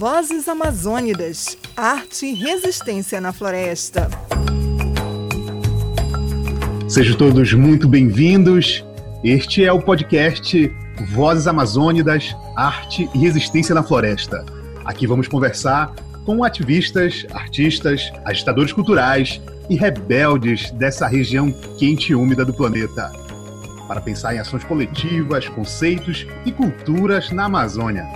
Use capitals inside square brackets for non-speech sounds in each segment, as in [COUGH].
Vozes Amazônidas, Arte e Resistência na Floresta. Sejam todos muito bem-vindos. Este é o podcast Vozes Amazônidas, Arte e Resistência na Floresta. Aqui vamos conversar com ativistas, artistas, agitadores culturais e rebeldes dessa região quente e úmida do planeta, para pensar em ações coletivas, conceitos e culturas na Amazônia.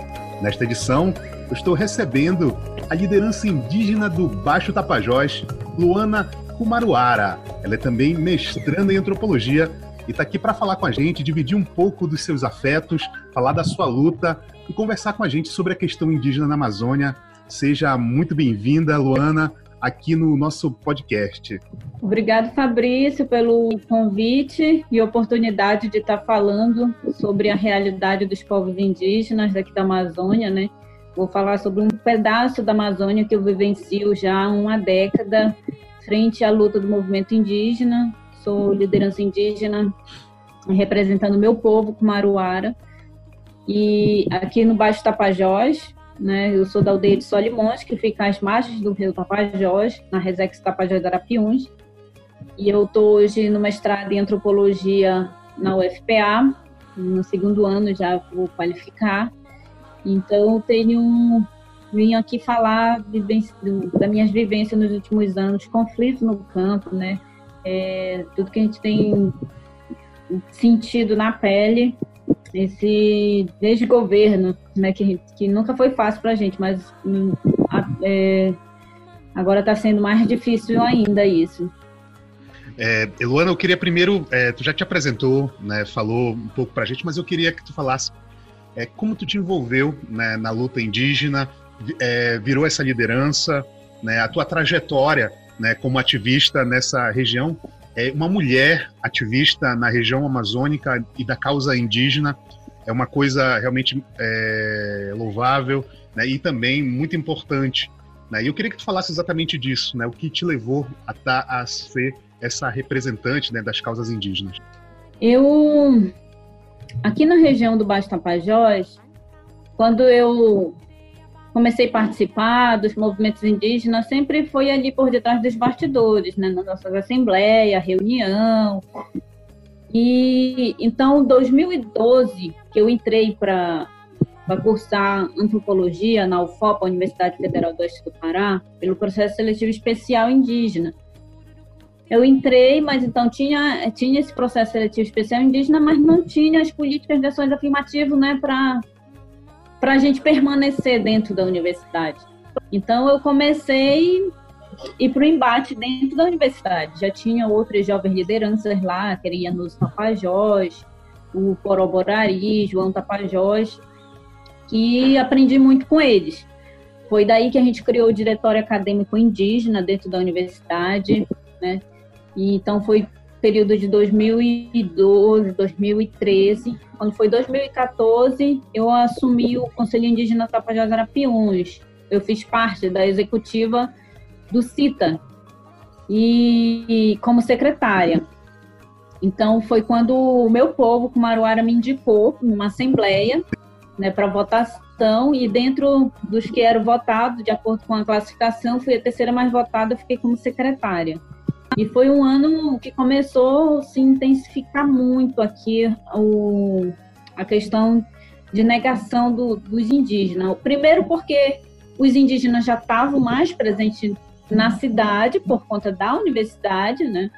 Nesta edição, eu estou recebendo a liderança indígena do Baixo Tapajós, Luana Kumaruara. Ela é também mestranda em antropologia e está aqui para falar com a gente, dividir um pouco dos seus afetos, falar da sua luta e conversar com a gente sobre a questão indígena na Amazônia. Seja muito bem-vinda, Luana, aqui no nosso podcast. Obrigado, Fabrício, pelo convite e oportunidade de estar falando sobre a realidade dos povos indígenas daqui da Amazônia, né? Vou falar sobre um pedaço da Amazônia que eu vivencio já há uma década, frente à luta do movimento indígena. Sou liderança indígena, representando meu povo, Kumaruara. E aqui no Baixo Tapajós, né, eu sou da aldeia de Solimões, que fica às margens do rio Tapajós, na Resex Tapajós de Arapiuns. E eu estou hoje no mestrado em antropologia na UFPA, no segundo ano já vou qualificar. Então, tenho vim aqui falar das minhas vivências nos últimos anos, conflitos no campo, né? É, tudo que a gente tem sentido na pele, esse desgoverno, né? Que, que nunca foi fácil para a gente, mas é, agora está sendo mais difícil ainda isso. É, Eluana, eu queria primeiro, é, tu já te apresentou, né, falou um pouco para a gente, mas eu queria que tu falasse é, como tu te envolveu né, na luta indígena, é, virou essa liderança, né, a tua trajetória né, como ativista nessa região, é uma mulher ativista na região amazônica e da causa indígena é uma coisa realmente é, louvável né, e também muito importante. Né? E eu queria que tu falasse exatamente disso, né, o que te levou a, tá, a ser essa representante né, das causas indígenas. Eu Aqui na região do Baixo Tapajós, quando eu comecei a participar dos movimentos indígenas, sempre foi ali por detrás dos bastidores, né, nas nossas assembleias, reunião. E então, em 2012, que eu entrei para cursar antropologia na UFOP, Universidade Federal do Oeste do Pará, pelo processo seletivo especial indígena. Eu entrei, mas então tinha, tinha esse processo seletivo especial indígena, mas não tinha as políticas de ações afirmativas né, para a gente permanecer dentro da universidade. Então eu comecei ir para o embate dentro da universidade. Já tinha outras jovens lideranças lá, queria nos Tapajós, o Coroborari, João Tapajós, que aprendi muito com eles. Foi daí que a gente criou o Diretório Acadêmico Indígena dentro da universidade, né? Então foi período de 2012, 2013. Quando foi 2014, eu assumi o Conselho Indígena Tapajós Arapiuns. Eu fiz parte da executiva do CITA e como secretária. Então foi quando o meu povo, Kumaruara, me indicou numa assembleia né, para votação e dentro dos que eram votados, de acordo com a classificação, fui a terceira mais votada, fiquei como secretária. E foi um ano que começou a se intensificar muito aqui o, a questão de negação do, dos indígenas. Primeiro porque os indígenas já estavam mais presentes na cidade por conta da universidade, né?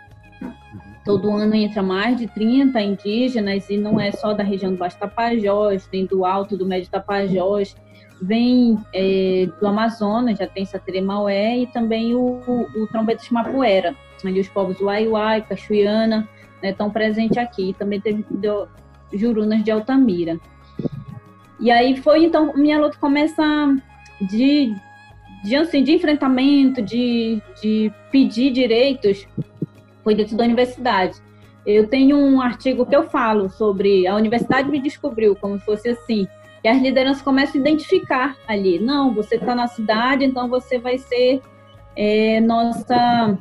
Todo ano entra mais de 30 indígenas e não é só da região do Baixo Tapajós, tem do Alto, do Médio Tapajós, vem é, do Amazonas, já tem Sateremaué e também o, o, o Trombeta de Mapuera onde os povos Uai-Uai, Cachuiana né, estão presentes aqui. Também teve do, Jurunas de Altamira. E aí foi, então, minha luta começa de, de, assim, de enfrentamento, de, de pedir direitos, foi dentro da universidade. Eu tenho um artigo que eu falo sobre a universidade me descobriu, como se fosse assim, que as lideranças começam a identificar ali. Não, você está na cidade, então você vai ser é, nossa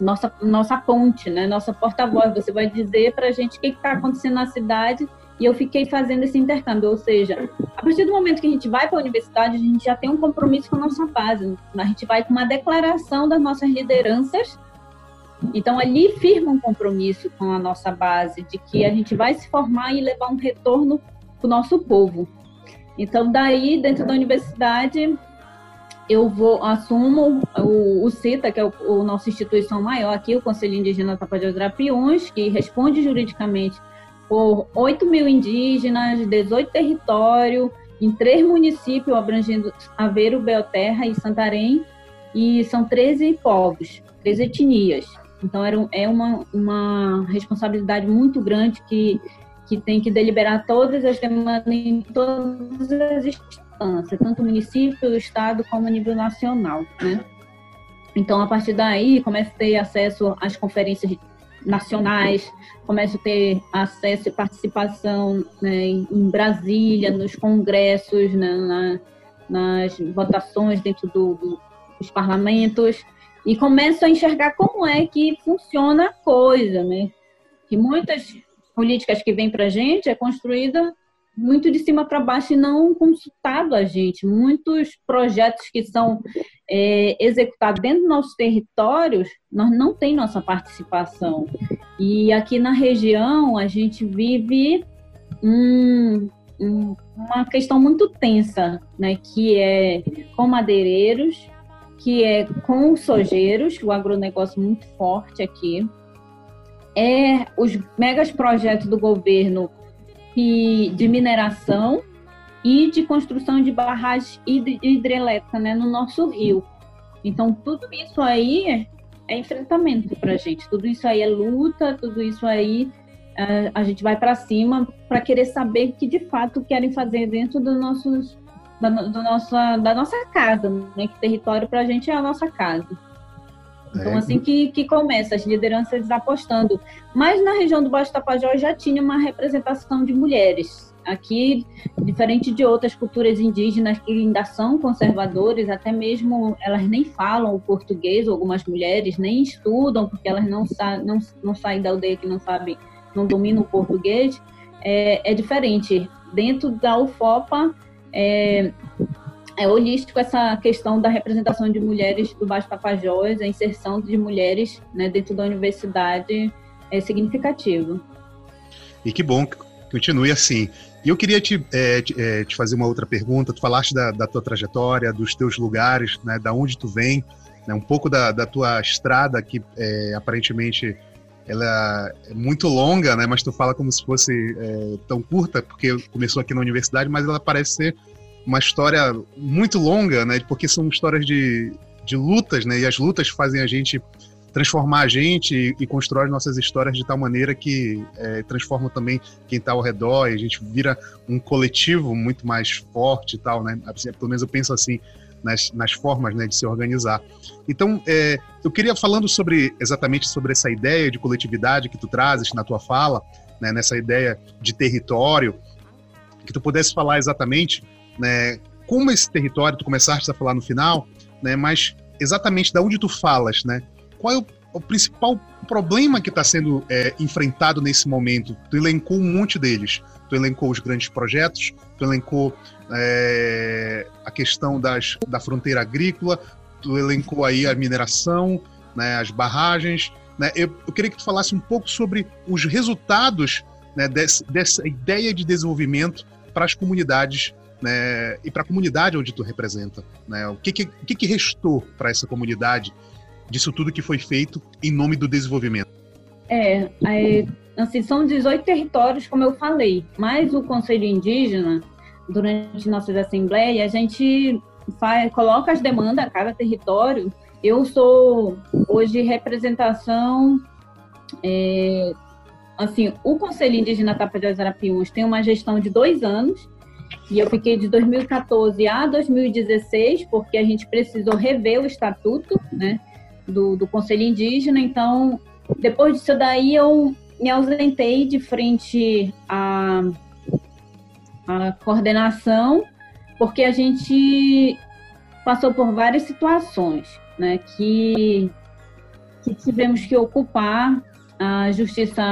nossa, nossa ponte, né? nossa porta-voz. Você vai dizer para a gente o que está acontecendo na cidade e eu fiquei fazendo esse intercâmbio. Ou seja, a partir do momento que a gente vai para a universidade, a gente já tem um compromisso com a nossa base. A gente vai com uma declaração das nossas lideranças. Então, ali firma um compromisso com a nossa base de que a gente vai se formar e levar um retorno para o nosso povo. Então, daí, dentro da universidade, eu vou assumo o, o CITA, que é o, o nossa instituição maior aqui, o Conselho Indígena Tapajós Drapiuns, que responde juridicamente por 8 mil indígenas, 18 territórios, em três municípios abrangendo Aveiro, Belterra e Santarém, e são 13 povos, 13 etnias. Então era, é uma, uma responsabilidade muito grande que, que tem que deliberar todas as demandas em todas as instâncias, tanto o município, o estado, como a nível nacional, né? Então, a partir daí, começa a ter acesso às conferências nacionais, começo a ter acesso e participação né, em Brasília, nos congressos, né, na, nas votações dentro do, dos parlamentos, e começo a enxergar como é que funciona a coisa, né? Que muitas políticas que vêm para a gente é construída muito de cima para baixo e não consultado a gente. Muitos projetos que são é, executados dentro dos nossos territórios, nós não tem nossa participação. E aqui na região a gente vive um, um, uma questão muito tensa, né, que é com madeireiros, que é com sojeiros, o agronegócio muito forte aqui, é os megas projetos do governo que, de mineração e de construção de barragens hidrelétricas né, no nosso rio. Então, tudo isso aí é, é enfrentamento para a gente, tudo isso aí é luta, tudo isso aí a, a gente vai para cima para querer saber o que de fato querem fazer dentro do nossos, da, do nossa, da nossa casa, né? Que território para a gente é a nossa casa. Então, é. assim que, que começa, as lideranças apostando. Mas na região do Baixo Tapajós já tinha uma representação de mulheres. Aqui, diferente de outras culturas indígenas que ainda são conservadores, até mesmo elas nem falam o português, algumas mulheres nem estudam, porque elas não, sa não, não saem da aldeia que não sabem, não dominam o português, é, é diferente. Dentro da UFOPA, é, é holístico essa questão da representação de mulheres do Baixo Tapajós, a inserção de mulheres né, dentro da universidade é significativo. E que bom que continue assim. E eu queria te, é, te, é, te, fazer uma outra pergunta. Tu falaste da, da, tua trajetória, dos teus lugares, né, da onde tu vem, né, um pouco da, da tua estrada que é, aparentemente ela é muito longa, né, mas tu fala como se fosse é, tão curta, porque começou aqui na universidade, mas ela parece ser uma história muito longa, né? Porque são histórias de, de lutas, né? E as lutas fazem a gente transformar a gente e, constrói nossas histórias de tal maneira que é, transforma também quem está ao redor e a gente vira um coletivo muito mais forte e tal, né? Assim, pelo menos eu penso assim nas, nas formas né, de se organizar. Então, é, eu queria falando sobre exatamente sobre essa ideia de coletividade que tu trazes na tua fala, né, nessa ideia de território, que tu pudesse falar exatamente né, como esse território, tu começaste a falar no final, né, mas exatamente da onde tu falas, né? Qual é o, o principal problema que está sendo é, enfrentado nesse momento? Tu elencou um monte deles. Tu elencou os grandes projetos, tu elencou é, a questão das, da fronteira agrícola, tu elencou aí a mineração, né, as barragens. Né? Eu, eu queria que tu falasse um pouco sobre os resultados né, desse, dessa ideia de desenvolvimento para as comunidades né, e para a comunidade onde tu representa. Né? O que, que, o que, que restou para essa comunidade disso tudo que foi feito em nome do desenvolvimento? É, é, assim, são 18 territórios, como eu falei, mas o Conselho Indígena, durante nossas assembleias, a gente faz, coloca as demandas a cada território. Eu sou hoje representação é, assim, o Conselho Indígena Tapajós Arapiuns tem uma gestão de dois anos e eu fiquei de 2014 a 2016, porque a gente precisou rever o estatuto né, do, do Conselho Indígena. Então, depois disso daí, eu me ausentei de frente à, à coordenação, porque a gente passou por várias situações né, que, que tivemos que ocupar a Justiça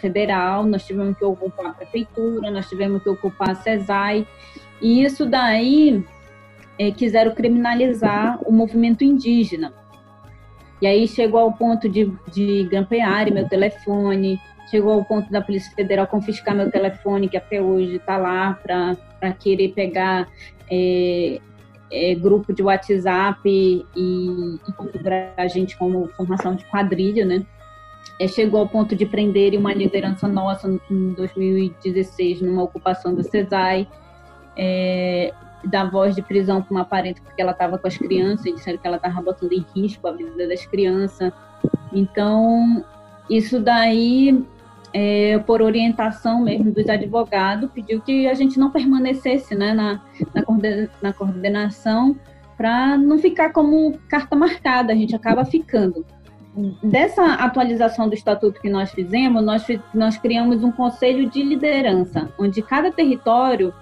Federal, nós tivemos que ocupar a Prefeitura, nós tivemos que ocupar a CESAI, e isso daí é, quiseram criminalizar o movimento indígena. E aí chegou ao ponto de, de grampear meu telefone, chegou ao ponto da Polícia Federal confiscar meu telefone, que até hoje está lá, para querer pegar é, é, grupo de WhatsApp e, e a gente como formação de quadrilha, né? É, chegou ao ponto de prender uma liderança nossa em 2016 numa ocupação da CESAI, é, dar voz de prisão para uma parente porque ela estava com as crianças disseram que ela estava botando em risco a vida das crianças. Então, isso daí, é, por orientação mesmo dos advogados, pediu que a gente não permanecesse né, na, na coordenação para não ficar como carta marcada, a gente acaba ficando dessa atualização do estatuto que nós fizemos, nós, nós criamos um conselho de liderança, onde cada território,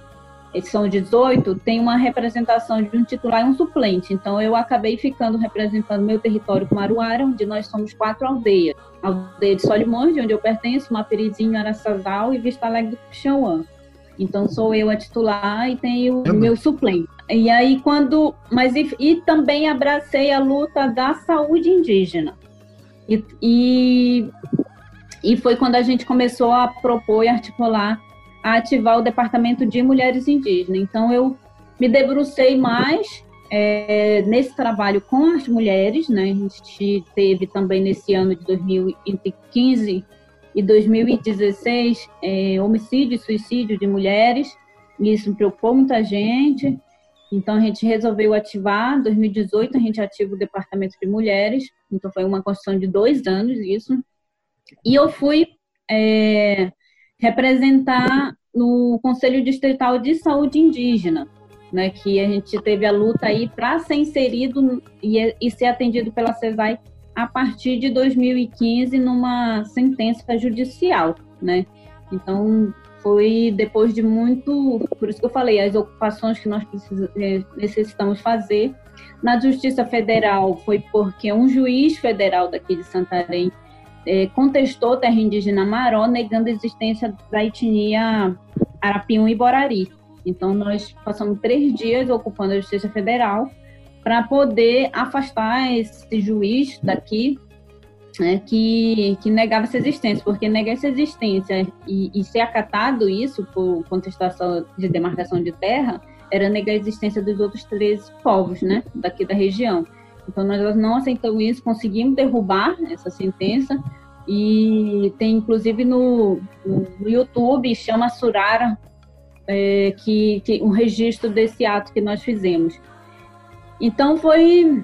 são 18, tem uma representação de um titular e um suplente. Então, eu acabei ficando representando meu território com Maruara, onde nós somos quatro aldeias. A aldeia de Solimões, de onde eu pertenço, Maperizinho, Araçazal e Vista Alegre do Puxauã. Então, sou eu a titular e tenho o meu suplente. E aí, quando. Mas, e, e também abracei a luta da saúde indígena. E, e, e foi quando a gente começou a propor e articular, a ativar o Departamento de Mulheres Indígenas. Então, eu me debrucei mais é, nesse trabalho com as mulheres, né? A gente teve também nesse ano de 2015 e 2016 é, homicídio e suicídio de mulheres, isso preocupou muita gente. Então, a gente resolveu ativar, em 2018, a gente ativa o Departamento de Mulheres, então foi uma construção de dois anos isso. E eu fui é, representar no Conselho Distrital de Saúde Indígena, né, que a gente teve a luta aí para ser inserido e, e ser atendido pela CESAI a partir de 2015 numa sentença judicial, né? Então, foi depois de muito, por isso que eu falei, as ocupações que nós eh, necessitamos fazer. Na Justiça Federal foi porque um juiz federal daqui de Santarém é, contestou terra indígena Maró, negando a existência da etnia Arapium e Borari. Então, nós passamos três dias ocupando a Justiça Federal para poder afastar esse juiz daqui né, que, que negava essa existência, porque negar essa existência e, e ser acatado isso por contestação de demarcação de terra era negar a existência dos outros três povos, né, daqui da região. Então nós não aceitamos isso, conseguimos derrubar essa sentença e tem inclusive no, no YouTube chama Surara é, que, que um registro desse ato que nós fizemos. Então foi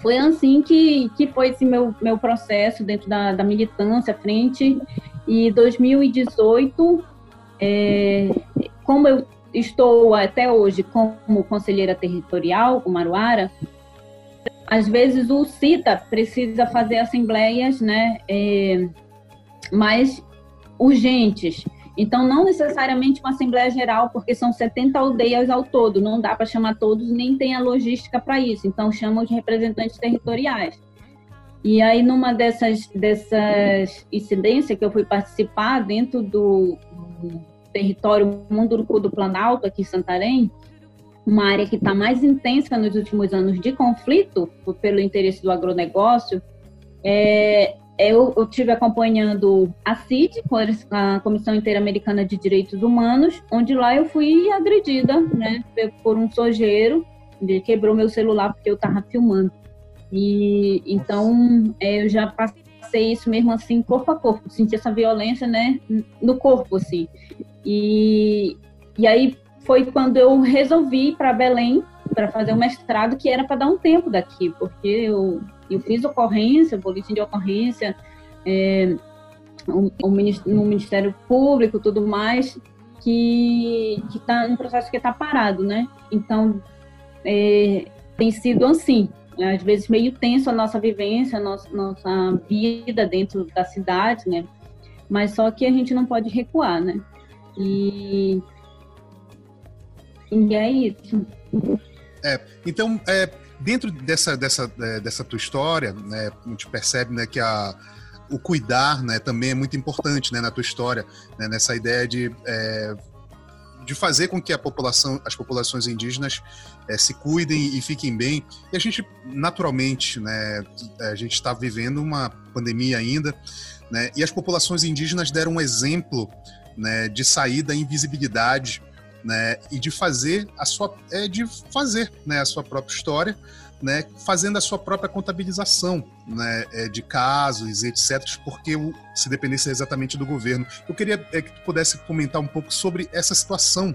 foi assim que, que foi esse meu, meu processo dentro da, da militância frente. E 2018, é, como eu estou até hoje como conselheira territorial com Maruara, às vezes o CITA precisa fazer assembleias né, é, mais urgentes. Então, não necessariamente uma Assembleia Geral, porque são 70 aldeias ao todo, não dá para chamar todos, nem tem a logística para isso. Então, chamam de representantes territoriais. E aí, numa dessas, dessas incidências que eu fui participar dentro do território Munduruku do Planalto, aqui em Santarém, uma área que está mais intensa nos últimos anos de conflito, pelo interesse do agronegócio, é, eu, eu tive acompanhando a CID, a Comissão Interamericana de Direitos Humanos, onde lá eu fui agredida, né, por um sojeiro, ele quebrou meu celular porque eu estava filmando. E então é, eu já passei isso mesmo assim, corpo a corpo, senti essa violência, né, no corpo, assim. E, e aí foi quando eu resolvi ir para Belém para fazer o mestrado, que era para dar um tempo daqui, porque eu eu fiz ocorrência, boletim de ocorrência, é, no Ministério Público, tudo mais, que está um processo que está parado, né? Então, é, tem sido assim, né? às vezes meio tenso a nossa vivência, a nossa, nossa vida dentro da cidade, né? Mas só que a gente não pode recuar, né? E, e é isso. É, então, é, dentro dessa, dessa, é, dessa tua história, né, a gente percebe né, que a, o cuidar, né, também é muito importante, né, na tua história, né, nessa ideia de é, de fazer com que a população, as populações indígenas é, se cuidem e fiquem bem. E a gente, naturalmente, né, a gente está vivendo uma pandemia ainda, né, e as populações indígenas deram um exemplo né, de sair da invisibilidade né, e de fazer a sua, é, de fazer né, a sua própria história, né, fazendo a sua própria contabilização né, é, de casos, etc., porque se dependesse exatamente do governo. Eu queria é, que tu pudesse comentar um pouco sobre essa situação.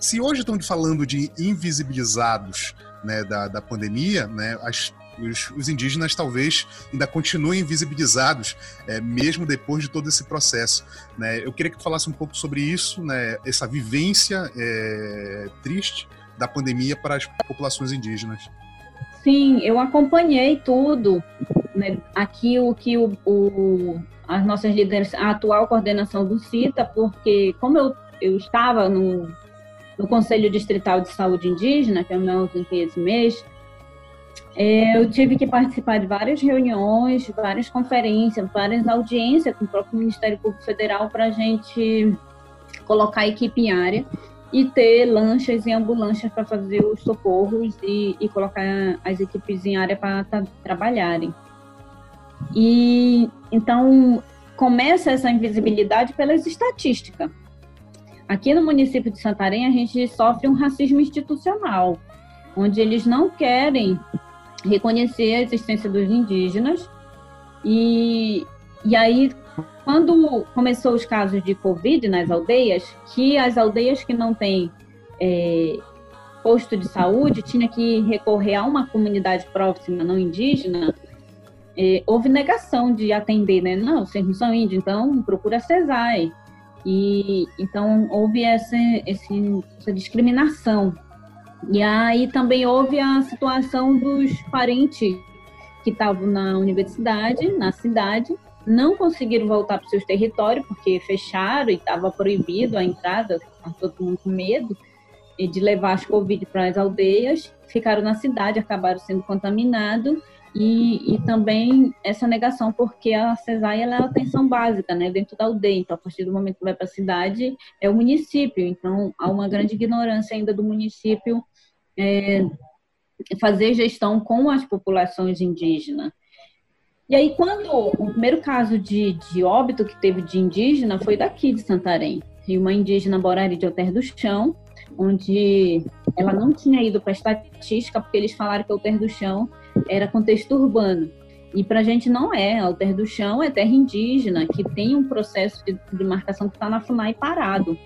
Se hoje estão falando de invisibilizados né, da, da pandemia, né, as, os, os, indígenas talvez ainda continuem invisibilizados, é, mesmo depois de todo esse processo. Né? Eu queria que tu falasse um pouco sobre isso, né, essa vivência é, triste da pandemia para as populações indígenas. Sim, eu acompanhei tudo. Né? Aqui o que o, o, as nossas líderes, a atual coordenação do CITA, porque como eu, eu estava no, no Conselho Distrital de Saúde Indígena, que é o meu esse mês, eu tive que participar de várias reuniões, várias conferências, várias audiências com o próprio Ministério Público Federal para a gente colocar a equipe em área e ter lanchas e ambulâncias para fazer os socorros e, e, colocar as equipes em área para trabalharem. E então começa essa invisibilidade pelas estatísticas. Aqui no município de Santarém a gente sofre um racismo institucional, onde eles não querem reconhecer a existência dos indígenas e, e aí quando começou os casos de Covid nas aldeias, que as aldeias que não têm é, posto de saúde tinha que recorrer a uma comunidade próxima não indígena, é, houve negação de atender, né? Não, vocês não são índios, então procura CESAI. E então houve essa, essa discriminação. E aí também houve a situação dos parentes que estavam na universidade, na cidade, não conseguiram voltar para seus territórios porque fecharam e estava proibido a entrada, todo mundo com medo de levar as Covid para as aldeias, ficaram na cidade, acabaram sendo contaminados e, e também essa negação porque a cesárea é a atenção básica, né, dentro da aldeia. Então, a partir do momento que vai para a cidade, é o município. Então, há uma grande ignorância ainda do município é, fazer gestão com as populações indígenas. E aí, quando o primeiro caso de, de óbito que teve de indígena foi daqui de Santarém. E uma indígena Borari de Alter do Chão, onde ela não tinha ido para estatística, porque eles falaram que Alter do Chão era contexto urbano. E para a gente não é. Alter do Chão é terra indígena, que tem um processo de, de marcação que está na FUNAI parado.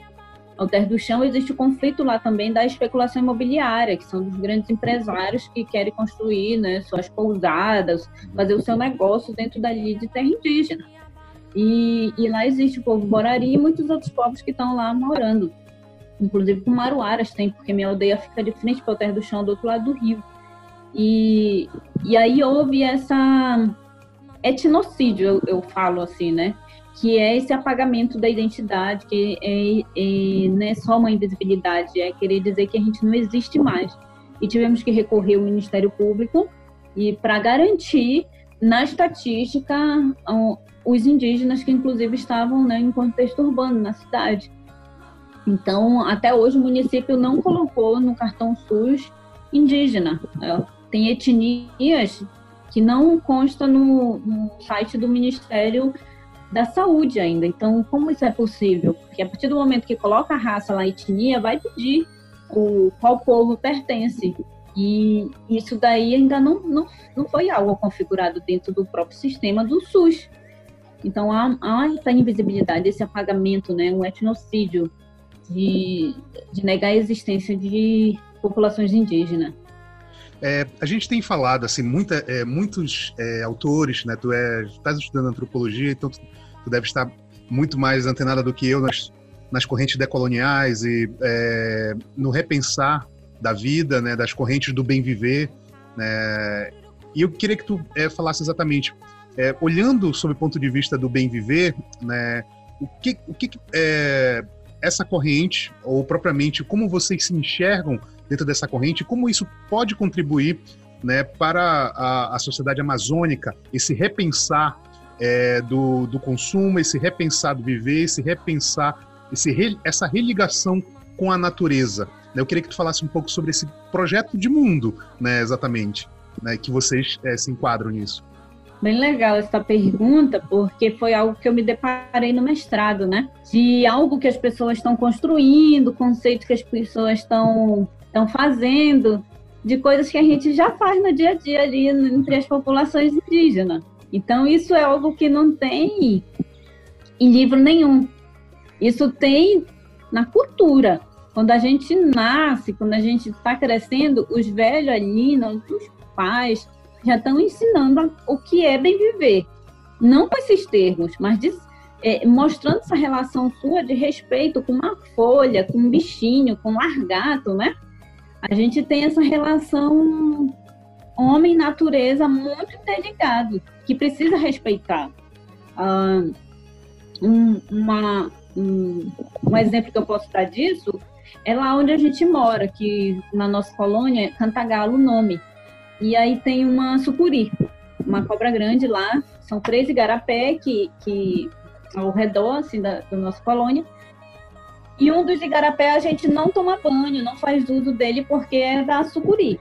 Alter do Chão existe o conflito lá também da especulação imobiliária, que são dos grandes empresários que querem construir né, suas pousadas, fazer o seu negócio dentro dali de terra indígena. E, e lá existe o povo Borari e muitos outros povos que estão lá morando. Inclusive com Maruaras tem, porque minha aldeia fica de frente para o Terra do Chão, do outro lado do rio. E, e aí houve essa etnocídio, eu, eu falo assim, né? que é esse apagamento da identidade, que é, é, não é só uma invisibilidade, é querer dizer que a gente não existe mais. E tivemos que recorrer ao Ministério Público e para garantir na estatística os indígenas que inclusive estavam né, em contexto urbano na cidade. Então, até hoje o município não colocou no cartão SUS indígena. Tem etnias que não consta no, no site do Ministério da saúde ainda. Então, como isso é possível? Porque a partir do momento que coloca a raça lá, a etnia, vai pedir o qual povo pertence. E isso daí ainda não, não, não foi algo configurado dentro do próprio sistema do SUS. Então, há, há essa invisibilidade, esse apagamento, né, um etnocídio de, de negar a existência de populações indígenas. É, a gente tem falado assim, muita, é, muitos é, autores, né? Tu é, estás estudando antropologia, então tu, tu, deve estar muito mais antenada do que eu nas, nas correntes decoloniais e é, no repensar da vida, né? Das correntes do bem viver, né? E eu queria que tu é, falasse exatamente, é, olhando sob o ponto de vista do bem viver, né? O que, o que essa corrente ou propriamente como vocês se enxergam dentro dessa corrente, como isso pode contribuir né, para a, a sociedade amazônica, esse repensar é, do, do consumo, esse repensar do viver, esse repensar, esse, essa religação com a natureza. Né? Eu queria que tu falasse um pouco sobre esse projeto de mundo, né, exatamente, né, que vocês é, se enquadram nisso. Bem legal essa pergunta, porque foi algo que eu me deparei no mestrado, né? De algo que as pessoas estão construindo, conceitos que as pessoas estão estão fazendo, de coisas que a gente já faz no dia a dia ali entre as populações indígenas. Então, isso é algo que não tem em livro nenhum. Isso tem na cultura. Quando a gente nasce, quando a gente está crescendo, os velhos ali, os pais, já estão ensinando o que é bem viver. Não com esses termos, mas de, é, mostrando essa relação sua de respeito com uma folha, com um bichinho, com um largato, né? A gente tem essa relação homem-natureza muito interligado, que precisa respeitar. Ah, um, uma, um, um exemplo que eu posso dar disso é lá onde a gente mora, que na nossa colônia, Cantagalo o nome. E aí tem uma sucuri, uma cobra grande lá, são três igarapé que, que ao redor assim, da, da nossa colônia. E um dos igarapé a gente não toma banho, não faz uso dele porque é da sucuri.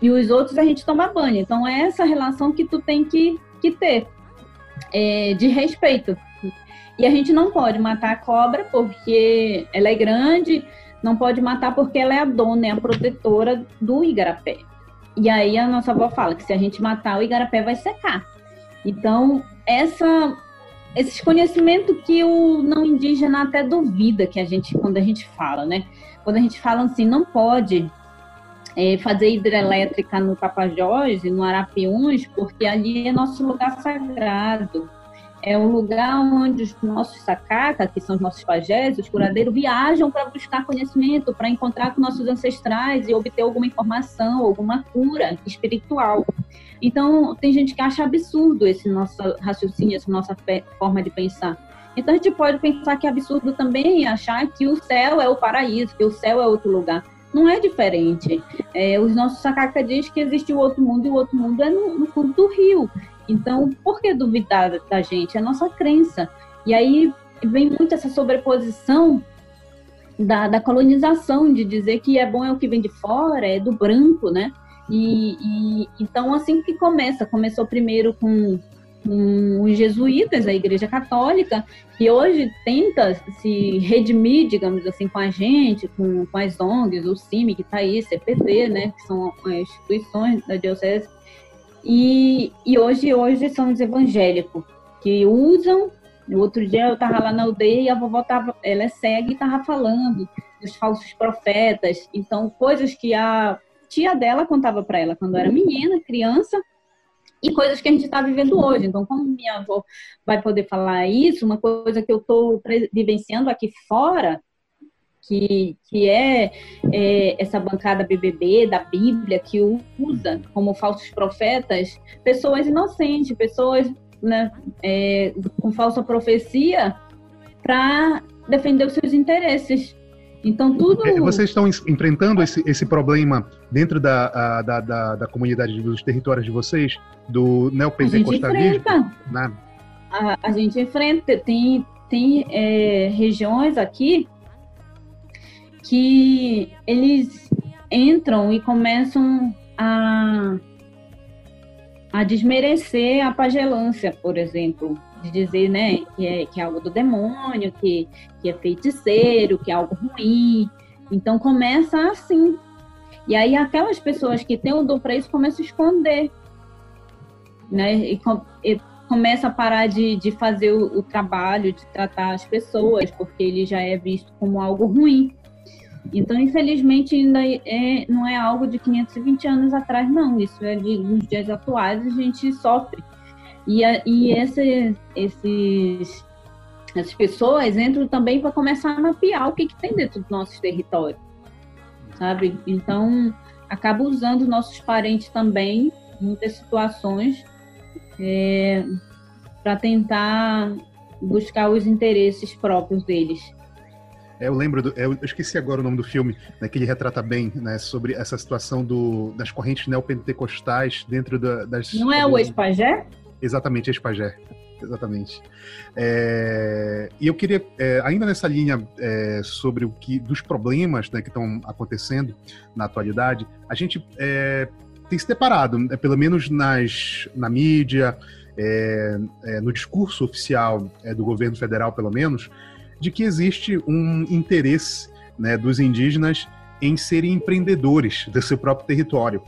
E os outros a gente toma banho. Então é essa relação que tu tem que, que ter é, de respeito. E a gente não pode matar a cobra porque ela é grande, não pode matar porque ela é a dona, é a protetora do igarapé. E aí a nossa avó fala que se a gente matar o igarapé vai secar. Então, essa esses conhecimentos que o não indígena até duvida que a gente quando a gente fala, né? Quando a gente fala assim, não pode é, fazer hidrelétrica no Tapajós e no Arapiuns, porque ali é nosso lugar sagrado é um lugar onde os nossos sacaca, que são os nossos pajés, os curadeiros, viajam para buscar conhecimento, para encontrar com nossos ancestrais e obter alguma informação, alguma cura espiritual. Então, tem gente que acha absurdo esse nosso raciocínio, essa nossa forma de pensar. Então, a gente pode pensar que é absurdo também achar que o céu é o paraíso, que o céu é outro lugar. Não é diferente. É, os nossos sacaca diz que existe o outro mundo e o outro mundo é no, no fundo do rio. Então, por que duvidar da gente? É a nossa crença. E aí vem muito essa sobreposição da, da colonização, de dizer que é bom é o que vem de fora, é do branco, né? E, e então, assim que começa, começou primeiro com, os jesuítas, a Igreja Católica, que hoje tenta se redimir, digamos assim, com a gente, com, com as ONGs, o CIMI, que está aí, CPT, né, que são instituições da Diocese e, e hoje, hoje são os evangélicos que usam. No outro dia eu estava lá na aldeia e a vovó tava, ela é cega e estava falando dos falsos profetas. Então, coisas que a tia dela contava para ela quando era menina, criança, e coisas que a gente está vivendo hoje. Então, como minha avó vai poder falar isso, uma coisa que eu estou vivenciando aqui fora, que, que é, é, essa bancada BBB da Bíblia que usa como falsos profetas pessoas inocentes, pessoas né, é, com falsa profecia para defender os seus interesses. Então tudo. Vocês estão enfrentando esse, esse problema dentro da, da, da, da, comunidade dos territórios de vocês, do neopentecostalismo? A gente enfrenta. Né? A, a gente enfrenta. Tem, tem é, regiões aqui que eles entram e começam a, a desmerecer a pagelância, por exemplo, de dizer né, que, é, que é algo do demônio, que, que é feiticeiro, que é algo ruim. Então começa assim. E aí aquelas pessoas que têm o dom para isso começam a esconder. Né? E, e começa a parar de, de fazer o, o, trabalho, de tratar as pessoas, porque ele já é visto como algo ruim. Então, infelizmente, ainda é, não é algo de 520 anos atrás, não. Isso é de, nos dias atuais, a gente sofre. E, a, e esse, esses, essas pessoas entram também para começar a mapear o que, que tem dentro do nosso território, sabe? Então, acaba usando nossos parentes também, em muitas situações, é, para tentar buscar os interesses próprios deles. É, eu lembro, do, eu esqueci agora o nome do filme, né, que ele retrata bem né, sobre essa situação do, das correntes neopentecostais dentro da, das. Não é o Espagé? Exatamente, Espagé. exatamente. É, e eu queria, é, ainda nessa linha é, sobre o que dos problemas né, que estão acontecendo na atualidade, a gente é, tem se deparado, né, pelo menos nas, na mídia, é, é, no discurso oficial do governo federal, pelo menos, de que existe um interesse né, dos indígenas em serem empreendedores do seu próprio território.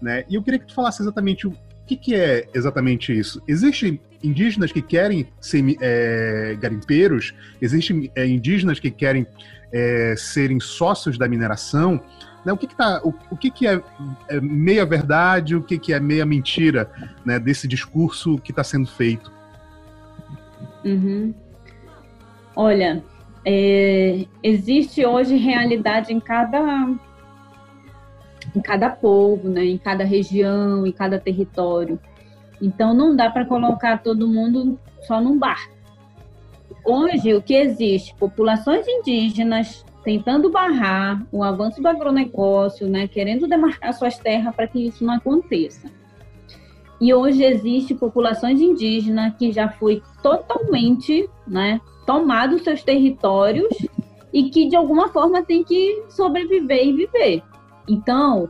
Né? E eu queria que tu falasse exatamente o que, que é exatamente isso. Existem indígenas que querem ser é, garimpeiros, existem é, indígenas que querem é, serem sócios da mineração. Né? O, que, que, tá, o, o que, que é, é, meia verdade, o que, que é meia mentira né, desse discurso que está sendo feito? Uhum. Olha, existe hoje realidade em cada em cada povo, né, em cada região, em cada território. Então não dá para colocar todo mundo só num bar. Hoje o que existe? Populações indígenas tentando barrar o avanço do agronegócio, né, querendo demarcar suas terras para que isso não aconteça. E hoje existe populações indígenas que já foi totalmente, né, tomado seus territórios e que de alguma forma tem que sobreviver e viver. Então,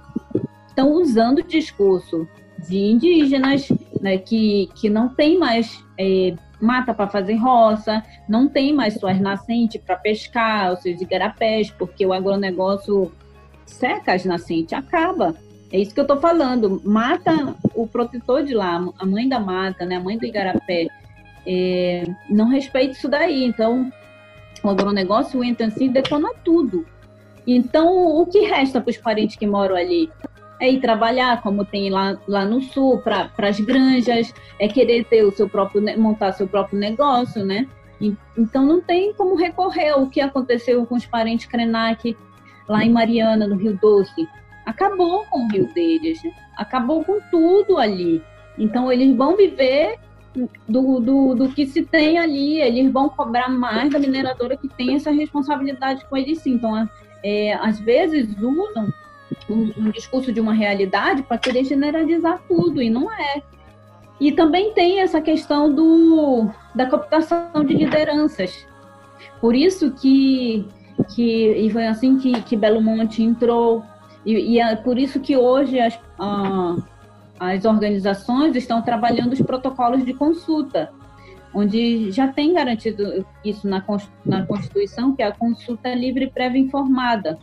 estão usando o discurso de indígenas né, que, que não tem mais é, mata para fazer roça, não tem mais suas nascentes para pescar, os seus igarapés, porque o agronegócio seca as nascentes, acaba. É isso que eu estou falando. Mata o protetor de lá, a mãe da mata, né, a mãe do igarapé é, não respeita isso daí. Então, o agronegócio entra assim e detona tudo. Então, o que resta para os parentes que moram ali? É ir trabalhar, como tem lá, lá no sul, para as granjas, é querer ter o seu próprio, montar seu próprio negócio, né? E, então, não tem como recorrer ao que aconteceu com os parentes Krenak lá em Mariana, no Rio Doce. Acabou com o rio deles, né? acabou com tudo ali. Então, eles vão viver do, do, do que se tem ali, eles vão cobrar mais da mineradora que tem essa responsabilidade com eles sim. Então, é, às vezes usam um, um discurso de uma realidade para querer generalizar tudo, e não é. E também tem essa questão do, da cooptação de lideranças. Por isso que, que e foi assim que, que Belo Monte entrou, e, e é por isso que hoje as, as organizações estão trabalhando os protocolos de consulta, onde já tem garantido isso na, Constituição, que é a consulta livre, prévia informada,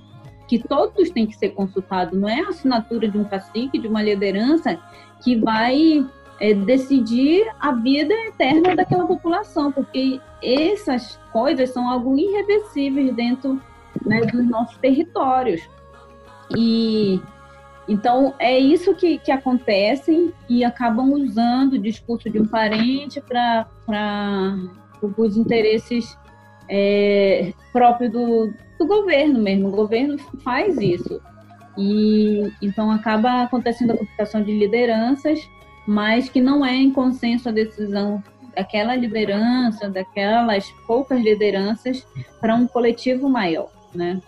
que todos têm que ser consultados, não é a assinatura de um cacique, de uma liderança, que vai é, decidir a vida eterna daquela população, porque essas coisas são algo irreversíveis dentro né, dos nossos territórios. E então, é isso que, que acontece e acabam usando o discurso de um parente para os interesses é, próprios do, do governo mesmo. O governo faz isso. E então acaba acontecendo a computação de lideranças, mas que não é em consenso a decisão daquela liderança, daquelas poucas lideranças, para um coletivo maior, né?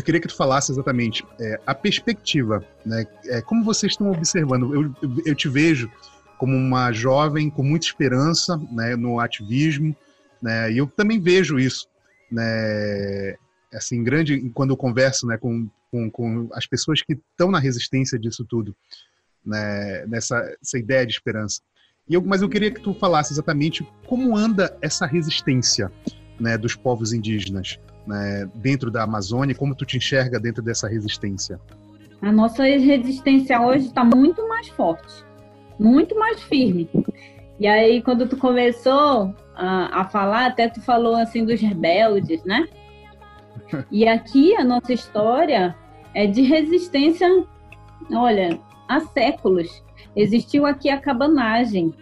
Eu queria que tu falasse exatamente é, a perspectiva, né? É, como vocês estão observando? Eu, eu, te vejo como uma jovem com muita esperança, né, no ativismo, né? E eu também vejo isso, né? Assim, grande quando eu converso, né, com, com, com as pessoas que estão na resistência disso tudo, né? Nessa essa ideia de esperança. E eu, mas eu queria que tu falasse exatamente como anda essa resistência, né, dos povos indígenas né, dentro da Amazônia? Como tu te enxerga dentro dessa resistência? A nossa resistência hoje está muito mais forte, muito mais firme. E aí, quando tu começou a, a falar, até tu falou assim dos rebeldes, né? [LAUGHS] E aqui a nossa história é de resistência, olha, há séculos. Existiu aqui a cabanagem,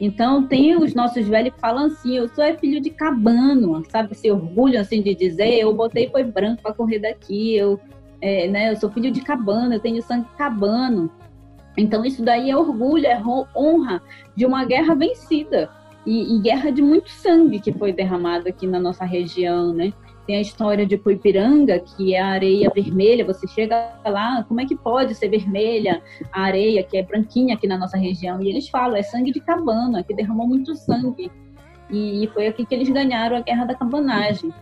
então, tem os nossos velhos que falam assim: eu sou filho de cabano, sabe? Esse orgulho assim de dizer: eu botei foi branco para correr daqui, eu, é, né, eu sou filho de cabano, eu tenho sangue cabano. Então, isso daí é orgulho, é honra de uma guerra vencida e, e guerra de muito sangue que foi derramado aqui na nossa região, né? Tem a história de Coipiranga, que é a areia vermelha. Você chega lá, como é que pode ser vermelha a areia, que é branquinha aqui na nossa região? E eles falam, é sangue de cabana, que derramou muito sangue. E foi aqui que eles ganharam a Guerra da Cabanagem.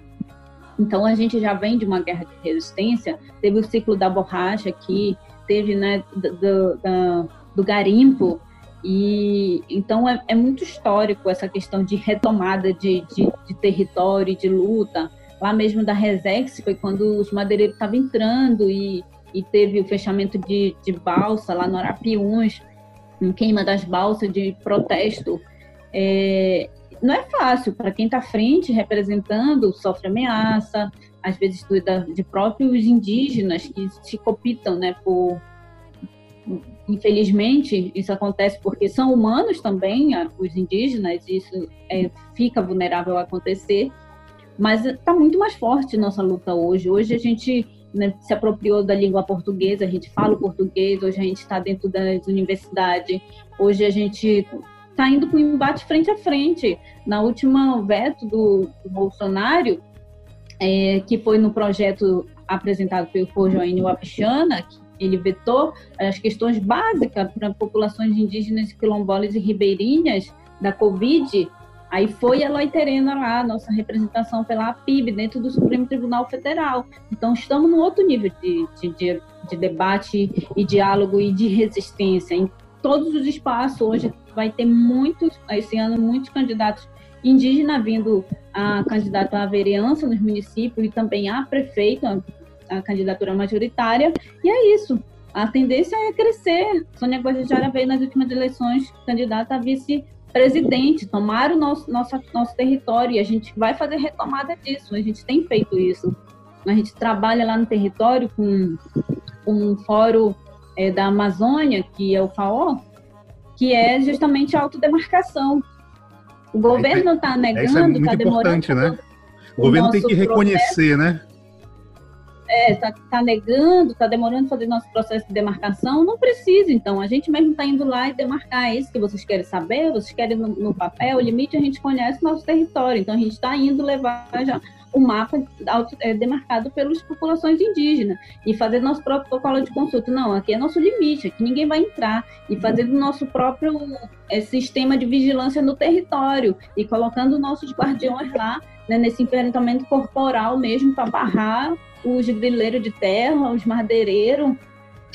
Então a gente já vem de uma guerra de resistência. Teve o ciclo da borracha aqui, teve né, do, do, do garimpo. E então é, é, muito histórico essa questão de retomada de, de, de território, de luta. Lá mesmo da Resex foi quando os madeireiros estavam entrando e, e teve o fechamento de, de balsa lá no Arapiuns, em queima das balsas de protesto. É, não é fácil para quem está à frente representando, sofre ameaça, às vezes de próprios indígenas que se copitam, né, por infelizmente isso acontece porque são humanos também, os indígenas, e isso é, fica vulnerável a acontecer, mas está muito mais forte nossa luta hoje. Hoje a gente né, se apropriou da língua portuguesa, a gente fala o português, hoje a gente está dentro das universidades, hoje a gente está indo com embate frente a frente. Na última veto do, do Bolsonaro, é, que foi no projeto apresentado pelo Wapichana, que ele vetou as questões básicas para populações indígenas, quilombolas e ribeirinhas da Covid, aí foi a Loiterena lá, nossa representação pela PIB dentro do Supremo Tribunal Federal. Então, estamos num outro nível de, de, de, de debate e diálogo e de resistência em todos os espaços. Hoje vai ter muitos, esse ano, muitos candidatos indígenas vindo a candidato à vereança nos municípios e também a prefeito, a, candidatura majoritária. E é isso. A tendência é crescer. Sônia Guajajara veio nas últimas eleições candidata a vice-presidente, tomar o nosso, nosso, nosso território e a gente vai fazer retomada disso. A gente tem feito isso. A gente trabalha lá no território com, com um fórum é, da Amazônia, que é o FAO, que é justamente a autodemarcação. O governo está negando, está é, é demorando. Né? O, o governo tem que reconhecer, processo. né? É, está tá negando, está demorando fazer nosso processo de demarcação, não precisa, então. A gente mesmo está indo lá e demarcar isso que vocês querem saber, vocês querem no, no papel, o limite a gente conhece nosso território, então a gente está indo levar já o mapa é, demarcado pelas populações indígenas e fazer nosso próprio protocolo de consulta. Não, aqui é nosso limite, aqui ninguém vai entrar. E fazer o nosso próprio é, sistema de vigilância no território e colocando nossos guardiões lá né, nesse enfrentamento corporal mesmo para barrar os grileiros de terra, os madeireiros,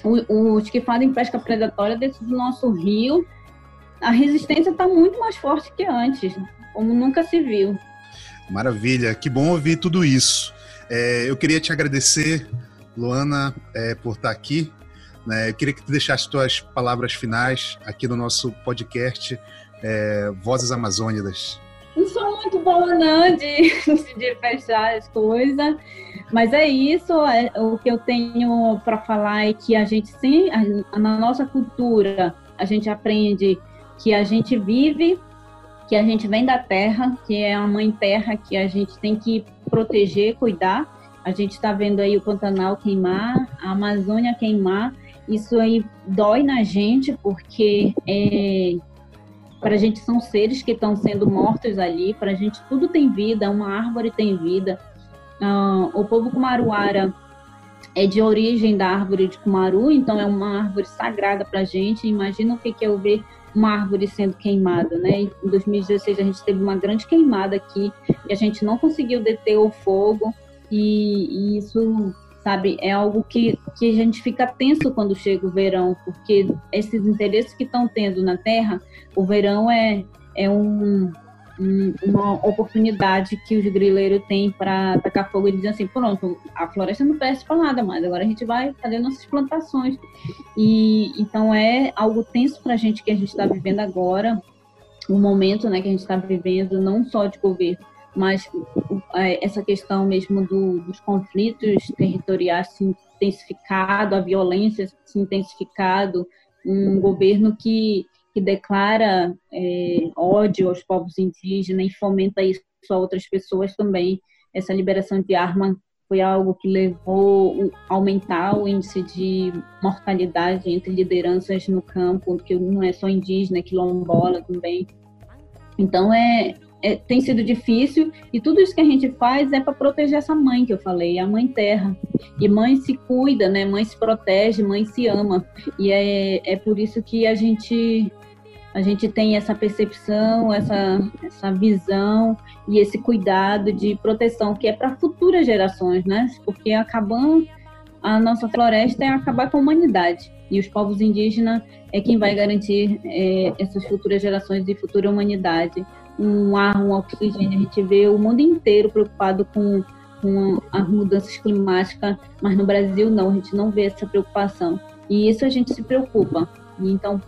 os que fazem pesca predatória dentro do nosso rio. A resistência está muito mais forte que antes, como nunca se viu. Maravilha, que bom ouvir tudo isso. É, eu queria te agradecer, Luana, é, por estar aqui. Né? Eu queria que tu deixasse tuas palavras finais aqui no nosso podcast é, Vozes Amazônidas. Não sou muito boa, não, de, [LAUGHS] de fechar as coisas, mas é isso. É, o que eu tenho para falar é que a gente, sim, na nossa cultura, a gente aprende que a gente vive que a gente vem da terra, que é a mãe terra que a gente tem que proteger, cuidar. A gente está vendo aí o Pantanal queimar, a Amazônia queimar. Isso aí dói na gente, porque é, para a gente são seres que estão sendo mortos ali, para a gente tudo tem vida, uma árvore tem vida. Uh, o povo Kumaruara é de origem da árvore de Kumaru, então é uma árvore sagrada para a gente. Imagina o que, que é ver uma árvore sendo queimada, né? Em 2016 a gente teve uma grande queimada aqui e a gente não conseguiu deter o fogo e, e isso, sabe, é algo que, que a gente fica tenso quando chega o verão, porque esses interesses que estão tendo na Terra, o verão é, é um, uma oportunidade que os grileiros têm para atacar fogo e dizer assim, pronto, a floresta não presta para nada mais, agora a gente vai fazer nossas plantações. E então é algo tenso para a gente que a gente está vivendo agora, o momento né, que a gente está vivendo, não só de governo, mas essa questão mesmo do, dos conflitos territoriais se intensificado, a violência se intensificado, um governo que que declara é, ódio aos povos indígenas e fomenta isso a outras pessoas também. Essa liberação de arma foi algo que levou a aumentar o índice de mortalidade entre lideranças no campo, que não é só indígena, é quilombola também. Então é, é, tem sido difícil e tudo isso que a gente faz é para proteger essa mãe que eu falei, a mãe terra. E mãe se cuida, né? Mãe se protege, mãe se ama. E é, é por isso que a gente a gente tem essa percepção, essa, essa visão e esse cuidado de proteção que é para futuras gerações, né? Porque acabando a nossa floresta é acabar com a humanidade e os povos indígenas é quem vai garantir é, essas futuras gerações e futura humanidade um ar, um oxigênio. A gente vê o mundo inteiro preocupado com, com as mudanças climáticas, mas no Brasil não, a gente não vê essa preocupação. E isso a gente se preocupa. Então,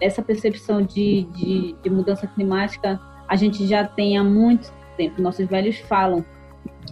essa percepção de, de, de mudança climática a gente já tem há muito tempo. Nossos velhos falam: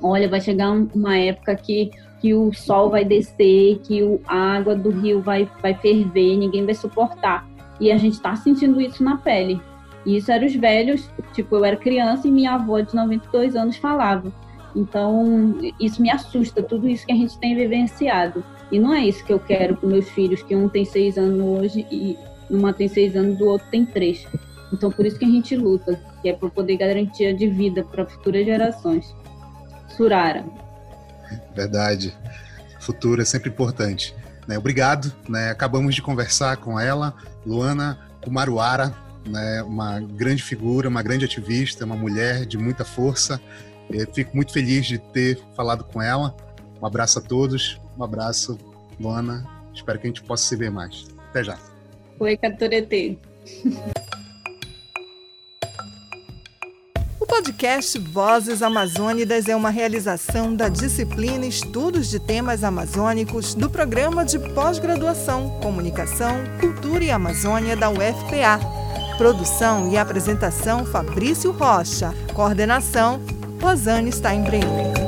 olha, vai chegar uma época que que o sol vai descer, que o, a água do rio vai, vai ferver, ninguém vai suportar. E a gente está sentindo isso na pele. E isso eram os velhos, tipo, eu era criança e minha avó de 92 anos falava. Então, isso me assusta, tudo isso que a gente tem vivenciado. E não é isso que eu quero para meus filhos, que um tem seis anos hoje e uma tem seis anos, do outro tem três. Então, por isso que a gente luta, que é para poder garantir de vida para futuras gerações. Surara. Verdade. Futuro é sempre importante. Né? Obrigado. Né? Acabamos de conversar com ela, Luana Kumaruara, né? uma grande figura, uma grande ativista, uma mulher de muita força. Eu fico muito feliz de ter falado com ela. Um abraço a todos. Um abraço, Luana. Espero que a gente possa se ver mais. Até já. Oi, Caturete. podcast Vozes Amazônidas é uma realização da disciplina Estudos de Temas Amazônicos do Programa de Pós-Graduação Comunicação, Cultura e Amazônia da UFPA. Produção e apresentação Fabrício Rocha. Coordenação Rosane Steinbrenner.